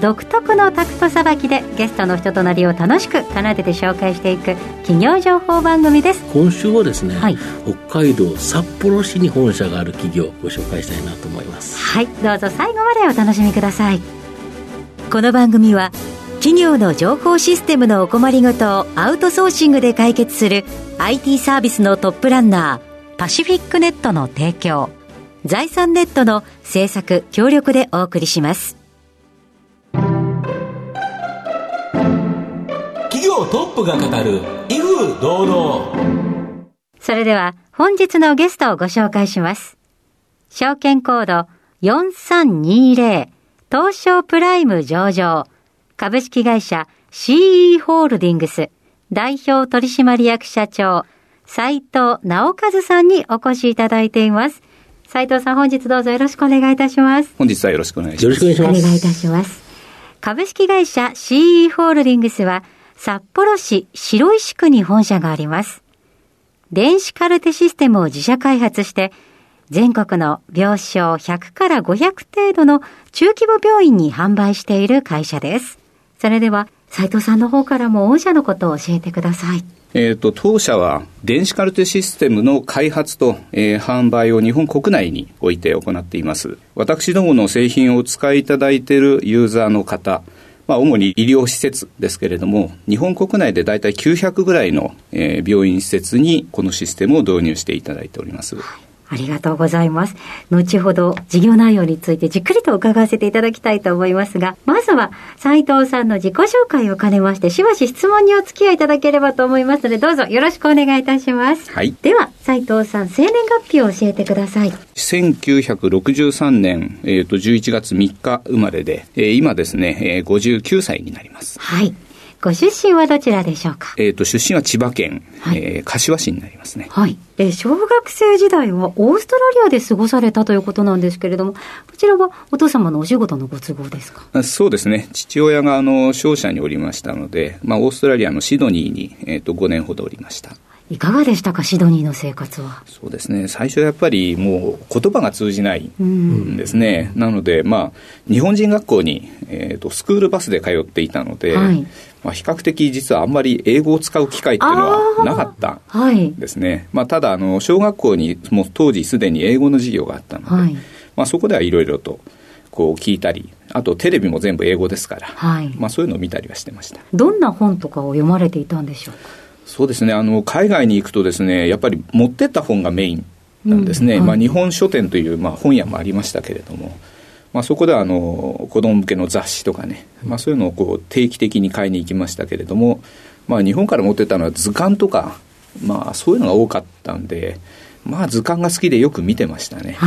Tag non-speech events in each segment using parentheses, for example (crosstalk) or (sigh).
独特のタクトさばきでゲストの人となりを楽しく奏でて紹介していく企業情報番組です。今週はですね、はい、北海道札幌市に本社がある企業をご紹介したいなと思います。はい。どうぞ最後までお楽しみください。この番組は企業の情報システムのお困りごとをアウトソーシングで解決する IT サービスのトップランナーパシフィックネットの提供財産ネットの制作協力でお送りします企業トップが語る威風堂々それでは本日のゲストをご紹介します証券コード4320東証プライム上場、株式会社 CE ホールディングス代表取締役社長、斉藤直和さんにお越しいただいています。斉藤さん、本日どうぞよろしくお願いいたします。本日はよろしくお願いします。よろしくお願いします。お願いいたします。株式会社 CE ホールディングスは、札幌市白石区に本社があります。電子カルテシステムを自社開発して、全国の病床100から500程度の中規模病院に販売している会社です。それでは、斉藤さんの方からも御社のことを教えてください。えっ、ー、と、当社は電子カルテシステムの開発と、えー、販売を日本国内において行っています。私どもの製品をお使いいただいているユーザーの方、まあ、主に医療施設ですけれども、日本国内で大体900ぐらいの、えー、病院施設にこのシステムを導入していただいております。はいありがとうございます。後ほど事業内容についてじっくりと伺わせていただきたいと思いますが、まずは斉藤さんの自己紹介を兼ねまして、しばし質問にお付き合いいただければと思いますので、どうぞよろしくお願いいたします。はい。では、斉藤さん、生年月日を教えてください。1963年、えっ、ー、と、11月3日生まれで、えー、今ですね、えー、59歳になります。はい。ご出身はどちらでしょうか？えっ、と、出身は千葉県、はい、えー、柏市になりますね。はい。えー、小学生時代はオーストラリアで過ごされたということなんですけれども、こちらはお父様のお仕事のご都合ですか？そうですね。父親が、あの、商社におりましたので、まあ、オーストラリアのシドニーに、えっ、ー、と、5年ほどおりました。いかがでしたか、シドニーの生活は？そうですね、最初やっぱりもう言葉が通じないんですね、なので、まあ、日本人学校に、えーと、スクールバスで通っていたので、はい、まあ、比較的実はあんまり英語を使う機会っていうのはなかったですね、はい、まあ、ただあの、小学校にもう当時すでに英語の授業があったので、はい、まあ、そこではいろいろと。こう聞いたり、あとテレビも全部英語ですから、はい、まあそういうのを見たりはしてました。どんな本とかを読まれていたんでしょうか？そうですね。あの海外に行くとですねやっぱり持ってった本がメインなんですね、うんはい、まあ、日本書店という、まあ、本屋もありましたけれども、まあ、そこではあの子供向けの雑誌とかね、まあ、そういうのをこう定期的に買いに行きましたけれども、まあ、日本から持ってったのは図鑑とか、まあ、そういうのが多かったんで、まあ、図鑑が好きでよく見てましたね。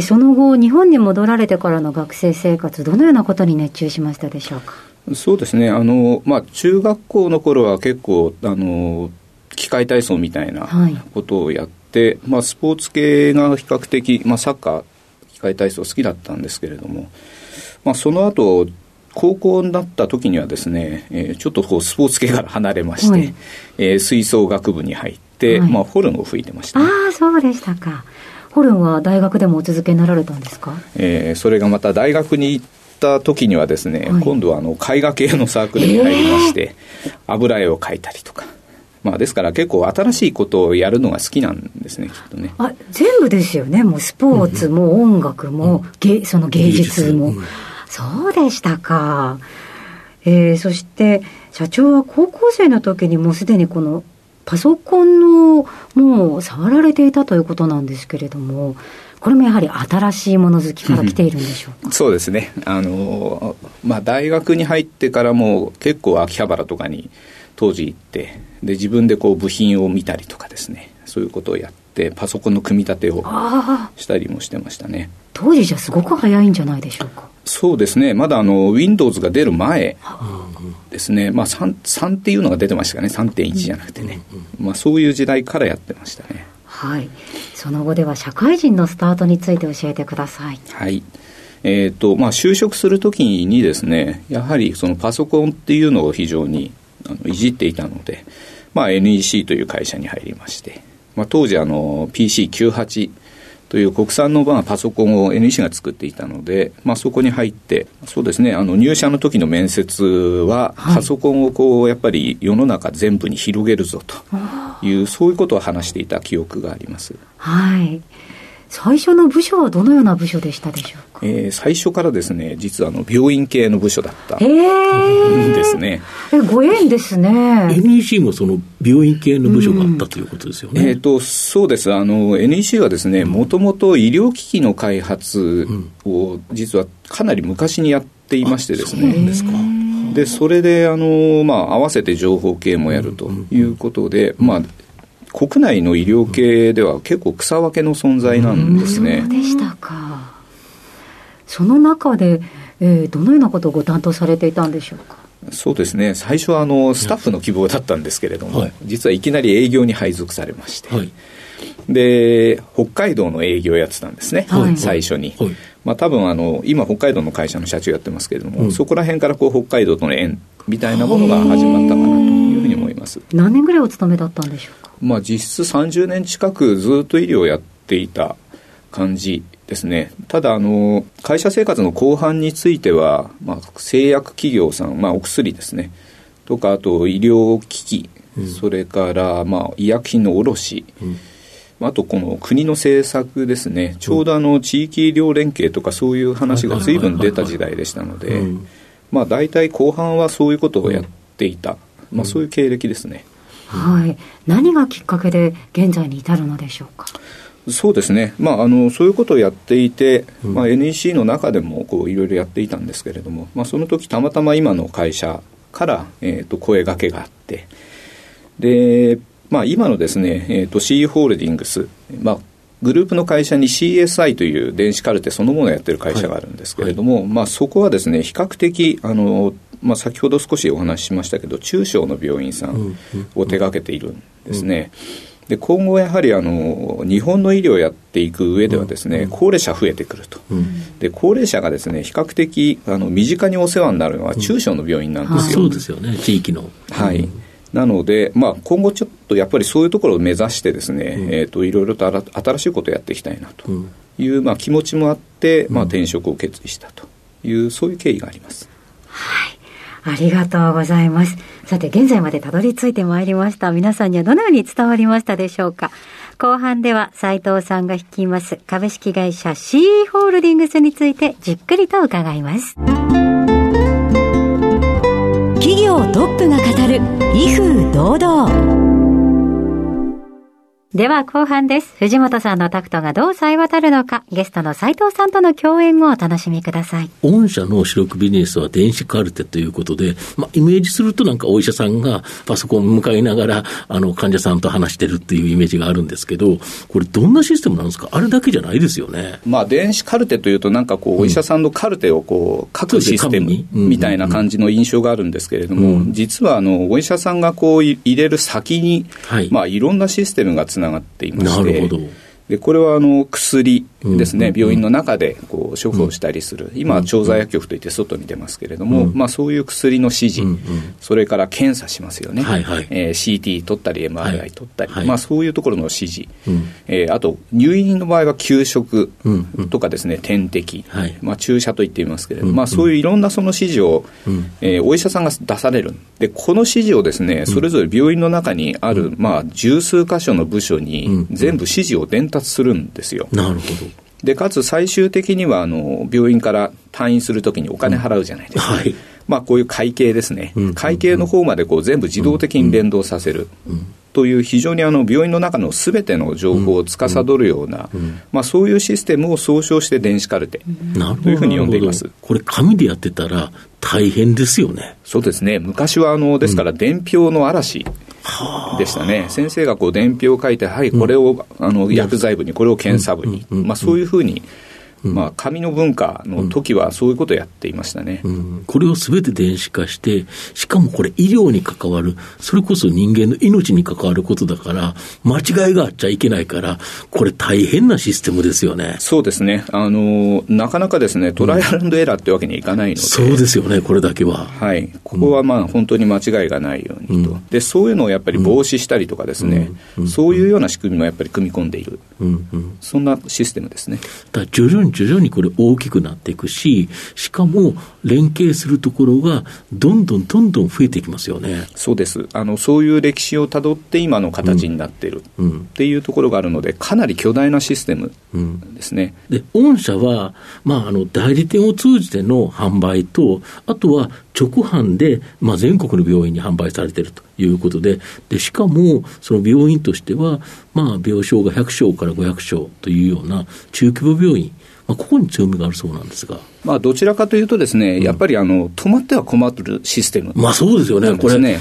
その後日本に戻られてからの学生生活どのようなことに熱中しましたでしょうか？そうですね。あの、まあ、中学校の頃は結構あの機械体操みたいなことをやって、はい、まあ、スポーツ系が比較的、まあ、サッカー機械体操好きだったんですけれども、まあ、その後高校になった時にはですね、えー、ちょっとこうスポーツ系から離れまして、はい、えー、吹奏楽部に入って、はい、まあ、ホルンを吹いてました、ね、ああそうでしたか。ホルンは大学でもお続けになられたんですか、えー、それがまた大学に行った時にはですね、はい、今度はあの絵画系のサークルに入りまして、えー、油絵を描いたりとか。まあ、ですから結構新しいことをやるのが好きなんですね、きっとね。あ、全部ですよね。もうスポーツも音楽も、うん、その芸術も。そうでしたか。えー、そして、社長は高校生の時にもうすでにこのパソコンのもう触られていたということなんですけれども、これもやはり新しいもの好きから来ているんでしょうか？そうですね。あの、まあ、大学に入ってからも結構秋葉原とかに当時行って、で、自分でこう部品を見たりとかですね、そういうことをやっってパソコンの組み立てをしたりもしてましたね。当時じゃすごく早いんじゃないでしょうか？そうですね。まだあの Windows が出る前ですね、まあ3、3, っていうのが出てましたかね3.1じゃなくてね、まあ、そういう時代からやってましたねはい。その後では社会人のスタートについて教えてください。はい。えーとまあ、就職するときにですねやはりそのパソコンっていうのを非常にあのいじっていたので、まあ、NEC という会社に入りまして、まあ、当時あの PC98 という国産のパソコンを NEC が作っていたので、まあ、そこに入ってそうですねあの入社の時の面接は、パソコンをこうやっぱり世の中全部に広げるぞという、そういうことを話していた記憶があります。はい最初の部署はどのような部署でしたでしょうか、えー、最初からですね実はあの病院系の部署だったんですね、えー、ご縁ですね。NEC もその病院系の部署があったということですよね、うん、えーと、そうです。あの NEC はですねもともと医療機器の開発を実はかなり昔にやっていましてですね、そうですか。でそれであの、まあ、合わせて情報系もやるということで、まあ、国内の医療系では結構草分けの存在なんですね。そうでしたか。その中で、えー、どのようなことをご担当されていたんでしょうか？そうですね。最初はあのスタッフの希望だったんですけれども、はい、実はいきなり営業に配属されまして、はい、で北海道の営業をやってたんですね、はい、最初に、まあ、多分あの今北海道の会社の社長やってますけれども、うん、そこら辺からこう北海道との縁みたいなものが始まったかなというふうに思います。何年ぐらいお勤めだったんでしょう？かまあ、実質30年近くずっと医療をやっていた感じですね。ただ、あの、会社生活の後半については、まあ、製薬企業さん、まあ、お薬ですね。とか、あと医療機器、うん、それから、まあ、医薬品の卸、うん。あとこの国の政策ですね、ちょうどあの地域医療連携とかそういう話が随分出た時代でしたので、まあ大体後半はそういうことをやっていた、まあそういう経歴ですね。はい、何がきっかけで現在に至るのでしょうか？そうですね、まあ、あのそういうことをやっていて、まあ、NEC の中でもこういろいろやっていたんですけれども、まあ、その時たまたま今の会社から、えー、と声がけがあって、でまあ、今のですね、えー、と C ホールディングス、まあ、グループの会社に CSI という電子カルテそのものをやってる会社があるんですけれども、はいはい、まあ、そこはですね比較的あのまあ、先ほど少しお話ししましたけど中小の病院さんを手がけているんですね。で今後やはりあの日本の医療をやっていく上ではですね、高齢者増えてくると、で高齢者がですね比較的あの身近にお世話になるのは中小の病院なんですよ、そうですよね。地域の。はい、なので、まあ、今後ちょっとやっぱりそういうところを目指してですね、うん、えーと、いろいろと新しいことをやっていきたいなという、まあ、気持ちもあって、まあ、転職を決意したというそういう経緯があります。はいありがとうございます。さて、現在までたどり着いてまいりました。皆さんにはどのように伝わりましたでしょうか後半では斉藤さんが率います株式会社 CE ホールディングスについてじっくりと伺います。企業トップが語る威風堂々。では後半です。藤本さんのタクトがどう冴え渡るのか、ゲストの斉藤さんとの共演をお楽しみください。御社の主力ビジネスは電子カルテということで、まあ、イメージするとなんかお医者さんがパソコンを向かいながら、あの、患者さんと話してるっていうイメージがあるんですけど、これどんなシステムなんですか？あれだけじゃないですよね。まあ、電子カルテというとなんかこう、お医者さんのカルテをこう、書くシステムみたいな感じの印象があるんですけれども、実はあの、お医者さんがこう入れる先に、はい、まあ、いろんなシステムがつながっていまして、でこれはあの薬ですね、病院の中でこう処方したりする、今は調剤薬局といって外に出ますけれども、まあ、そういう薬の指示、それから検査しますよね、はいはい、えー、CT 取ったり MRI 取ったり、まあ、そういうところの指示、えー、あと入院の場合は給食とかですね、点滴、まあ、注射と言っていますけれども、まあ、そういういろんなその指示を、えー、お医者さんが出される。でこの指示をですねそれぞれ病院の中にある、まあ、十数箇所の部署に全部指示を伝達するんですよ。なるほどでかつ最終的にはあの病院から退院するときにお金払うじゃないですか、うんはい、まあ、こういう会計ですね、うん、会計の方までこう全部自動的に連動させる。という非常にあの病院の中のすべての情報を司るような、まあ、そういうシステムを総称して電子カルテ。というふうに呼んでいます。これ、紙でやってたら大変ですよね。そうですね、昔はあのですから、伝票の嵐でしたね。先生がこう伝票を書いて、はい、これを、あの薬剤部に、これを検査部に、まあ、そういうふうに。まあ、紙の文化の時はそういうことをやっていましたね、うん、これをすべて電子化して、しかもこれ、医療に関わる、それこそ人間の命に関わることだから、間違いがあっちゃいけないから、これ、大変なシステムですよね。そうですね。あの、なかなかですね、トライアルエラーってわけにはいかないので、うん、そうですよね、これだけは。はい、ここはまあ本当に間違いがないようにと、うん、で、そういうのをやっぱり防止したりとかですね、そういうような仕組みもやっぱり組み込んでいる、そんなシステムですね。だ徐々に徐々にこれ、大きくなっていくし、しかも連携するところがどんどんどんどん増えていきますよね。そうです。あの、そういう歴史をたどって今の形になっているっていうところがあるので、かなり巨大なシステムですね。うん、で、御社は、まあ、あの、代理店を通じての販売と、あとは直販で、まあ、全国の病院に販売されているということで、でしかも、その病院としては、まあ、病床が100床から500床というような中規模病院、まあ、ここに強みがあるそうなんですが。まあ、どちらかというとですね、うん、やっぱりあの止まっては困るシステム、まあそうですよね、これ、ね、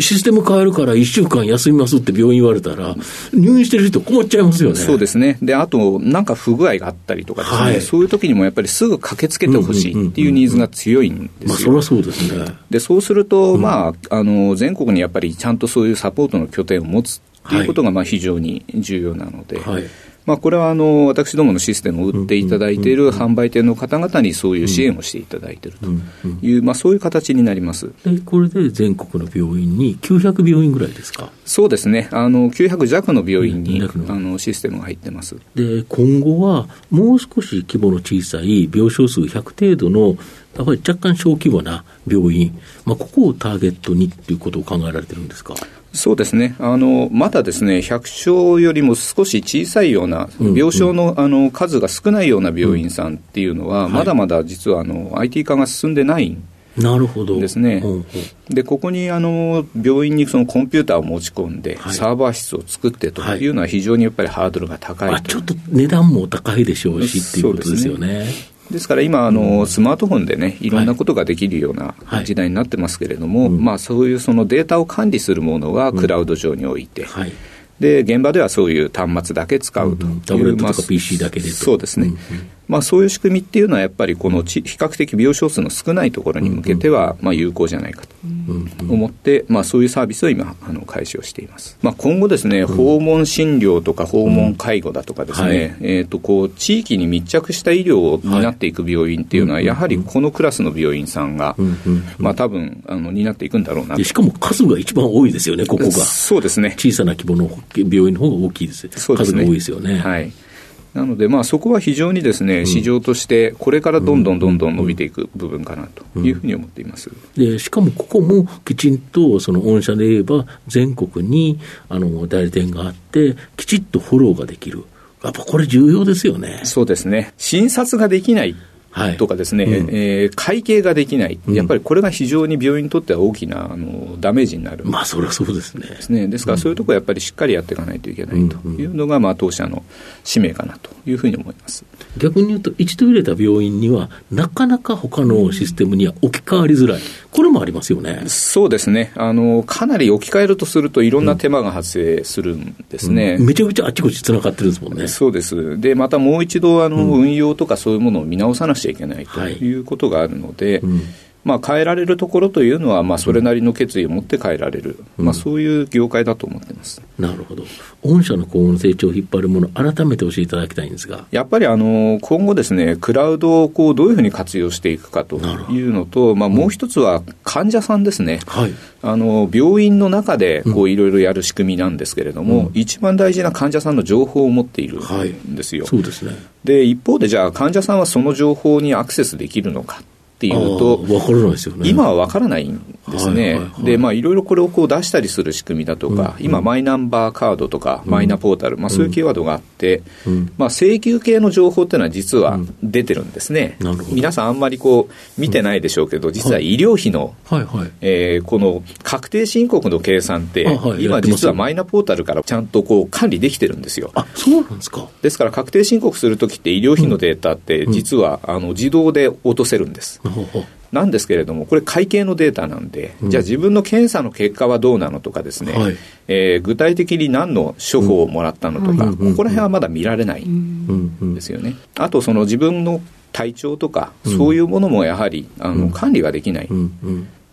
システム変えるから1週間休みますって病院言われたら、入院してる人、困っちゃいますよね。そうですね、であと、なんか不具合があったりとかですね、はい、そういう時にもやっぱりすぐ駆けつけてほしいっていうニーズが強いんですよ。まあ、それはそうですね。でそうすると、まあ、あの全国にやっぱりちゃんとそういうサポートの拠点を持つっていうことがまあ非常に重要なので。はいまあ、これはあの私どものシステムを売っていただいている販売店の方々にそういう支援をしていただいているという、まあ、そういう形になります。これで全国の病院に900病院ぐらいですか？そうですね、あの900弱の病院に、あのシステムが入ってます。で今後はもう少し規模の小さい病床数100程度のやっぱり若干小規模な病院、まあ、ここをターゲットにということを考えられてるんですか？そうですね。あの、まだですね、100床よりも少し小さいような、病床の,、あの数が少ないような病院さんっていうのは、まだまだ実はあの IT 化が進んでないなるほど。ですね、でここにあの病院にそのコンピューターを持ち込んで、サーバー室を作ってというのは、非常にやっぱりハードルが高い、はい、ちょっと値段も高いでしょうしっていうことですよね。ですから今あの、スマートフォンでね、い。ろんなことができるような時代になってますけれども、まあ、そういうそのデータを管理するものはクラウド上に置いて、はい。で現場ではそういう端末だけ使うという、うん、タブレットとか PC だけでそうですね、まあ、そういう仕組みっていうのは、やっぱりこの比較的病床数の少ないところに向けては、まあ、有効じゃないかと思って、まあ、そういうサービスを今、あの開始をしています、まあ、今後ですね、訪問診療とか訪問介護だとかですね、はい、えー、とこう地域に密着した医療を担っていく病院っていうのは、やはりこのクラスの病院さんが、まあ多分あの担っていくんだろうなしかも数が一番多いですよね、ここが。そうですね。小さな規模の病院の方が大きいです、そうですね、数が多いですよね。はいなので、まあ、そこは非常にですね、市場として、これからどんどんどんどん伸びていく部分かなというふうに思っています、でしかもここもきちんと、その御社で言えば、全国にあの代理店があって、きちっとフォローができる。やっぱこれ重要ですよね。そうですね。診察ができないとかですね、はいうん、えー、会計ができない、やっぱりこれが非常に病院にとっては大きなあのダメージになる、まあ、それはそうですね。ですね。ですから、そういうところはやっぱりしっかりやっていかないといけないと。いうのが、まあ、当社の使命かなというふうに思います。逆に言うと、一度入れた病院には、なかなか他のシステムには置き換わりづらい、これもありますよね。そうですね。あの、かなり置き換えるとすると、いろんな手間が発生するんですね、うん、めちゃくちゃあちこちつながってるんですもんね。そうです。でまたもう一度あの、運用とかそういうものを見直さなくちゃいけないということがあるので、うんまあ、変えられるところというのは、まあ、それなりの決意を持って変えられる、うん、まあ、そういう業界だと思ってます。なるほど、御社の今後の成長を引っ張るもの、改めて教えていただきたいんですが。やっぱりあの今後ですね、クラウドをこうどういうふうに活用していくかというのと、まあ、もう一つは患者さんですね、はい、あの病院の中でこういろいろやる仕組みなんですけれども、うん、一番大事な患者さんの情報を持っているんですよ。はい、そうですね。で一方で、じゃあ、患者さんはその情報にアクセスできるのか。っていうと、今は分からないんですね、でまあ、いろいろこれをこう出したりする仕組みだとか、うん、今、マイナンバーカードとか、マイナポータル、まあ、そういうキーワードがあって、まあ、請求系の情報っていうのは実は出てるんですね、皆さん、あんまりこう見てないでしょうけど、実は医療費の、えこの確定申告の計算って、今、実はマイナポータルからちゃんとこう管理できてるんですよ。あそうなんですか。ですから、確定申告するときって、医療費のデータって、実はあの自動で落とせるんです。な (laughs) んですけれども、これ会計のデータなんで、うん、じゃあ自分の検査の結果はどうなのとかですね、はい、えー、具体的に何の処方をもらったのとか、うん、ここら辺はまだ見られないんですよね。あと、その自分の体調とか、そういうものもやはり、あの管理ができない。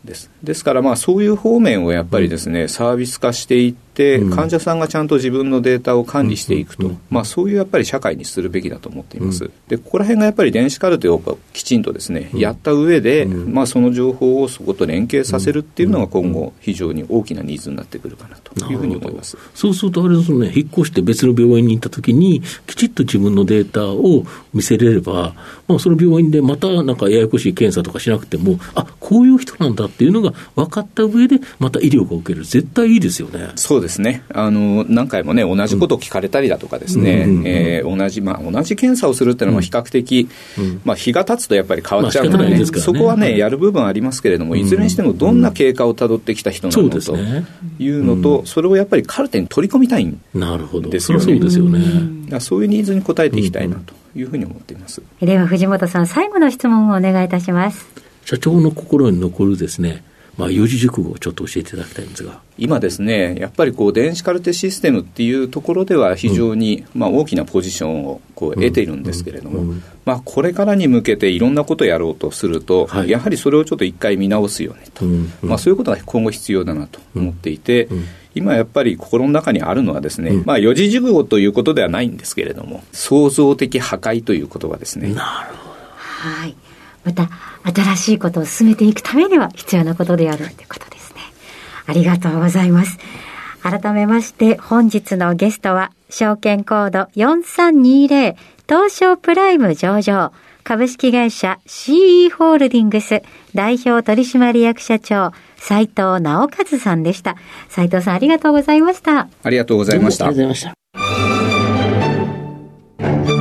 です。ですから、まあ、そういう方面をやっぱりですね、サービス化していって、患者さんがちゃんと自分のデータを管理していくと、まあ、そういうやっぱり社会にするべきだと思っています。で、ここら辺がやっぱり電子カルテをきちんとですね、やった上で、まあ、その情報をそこと連携させるっていうのが今後、非常に大きなニーズになってくるかなというふうに思います。そうすると、あれですね、引っ越して別の病院に行ったときに、きちっと自分のデータを見せれれば、まあ、その病院でまたなんかややこしい検査とかしなくても、あこういう人なんだっていうのが分かった上で、また医療が受ける、絶対いいですよね。そうですね。あの、何回もね、同じことを聞かれたりだとかですね、え同じ、まあ、同じ検査をするっていうのは比較的、うん、まあ、日が経つとやっぱり変わっちゃうので、ね、まあ、そこはね、やる部分ありますけれども、いずれにしてもどんな経過をたどってきた人なのかというのと、それをやっぱりカルテに取り込みたい。んですよね。そうですよね。そういうニーズに応えていきたいなというふうに思っています。では藤本さん、最後の質問をお願いいたします。社長の心に残るですね、まあ、四字熟語をちょっと教えていただきたいんですが。今ですね、やっぱりこう電子カルテシステムっていうところでは、非常に、まあ、大きなポジションをこう得ているんですけれども、まあ、これからに向けていろんなことをやろうとすると、はい、やはりそれをちょっと一回見直すよねと、まあ、そういうことが今後必要だなと思っていて、今やっぱり心の中にあるのはですね、うん、まあ四字熟語ということではないんですけれども、創造的破壊という言葉ですね。なるほど。はい。また新しいことを進めていくためには必要なことであるということですね。ありがとうございます。改めまして本日のゲストは証券コード4320東証プライム上場株式会社 CE ホールディングス代表取締役社長斉藤直和さんでした。斉藤さんありがとうございました。ありがとうございました。ありがとうございました。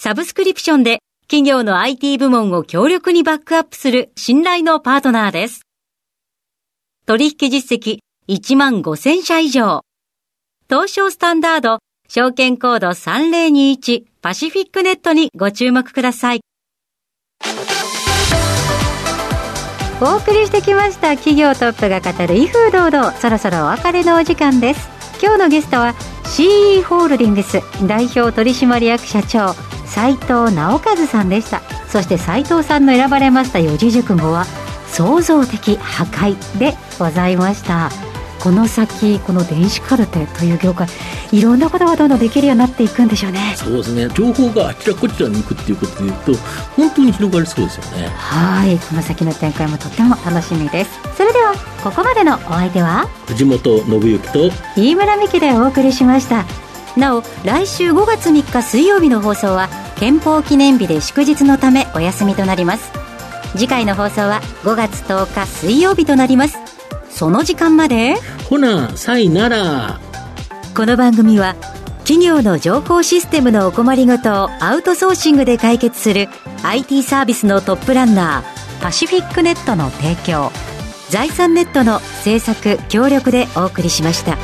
サブスクリプションで企業の IT 部門を強力にバックアップする信頼のパートナーです。取引実績1万5000社以上。東証スタンダード、証券コード3021パシフィックネットにご注目ください。お送りしてきました企業トップが語る威風堂々そろそろお別れのお時間です今日のゲストは CE ホールディングス代表取締役社長斉藤直和さんでした。そして斉藤さんの選ばれました四字熟語は創造的破壊でございました。この先この電子カルテという業界いろんなことがどんどんできるようになっていくんでしょうね。そうですね。情報があちらこちらに行くっていうことでいうと本当に広がりそうですよね。はい。この先の展開もとっても楽しみです。それではここまでのお相手は藤本信之と飯村美希でお送りしましたなお来週5月3日水曜日の放送は憲法記念日で祝日のためお休みとなります。次回の放送は5月10日水曜日となります。その時間まで？ほなさいならこの番組は企業の情報システムのお困りごとをアウトソーシングで解決する IT サービスのトップランナーパシフィックネットの提供財産ネットの制作協力でお送りしました。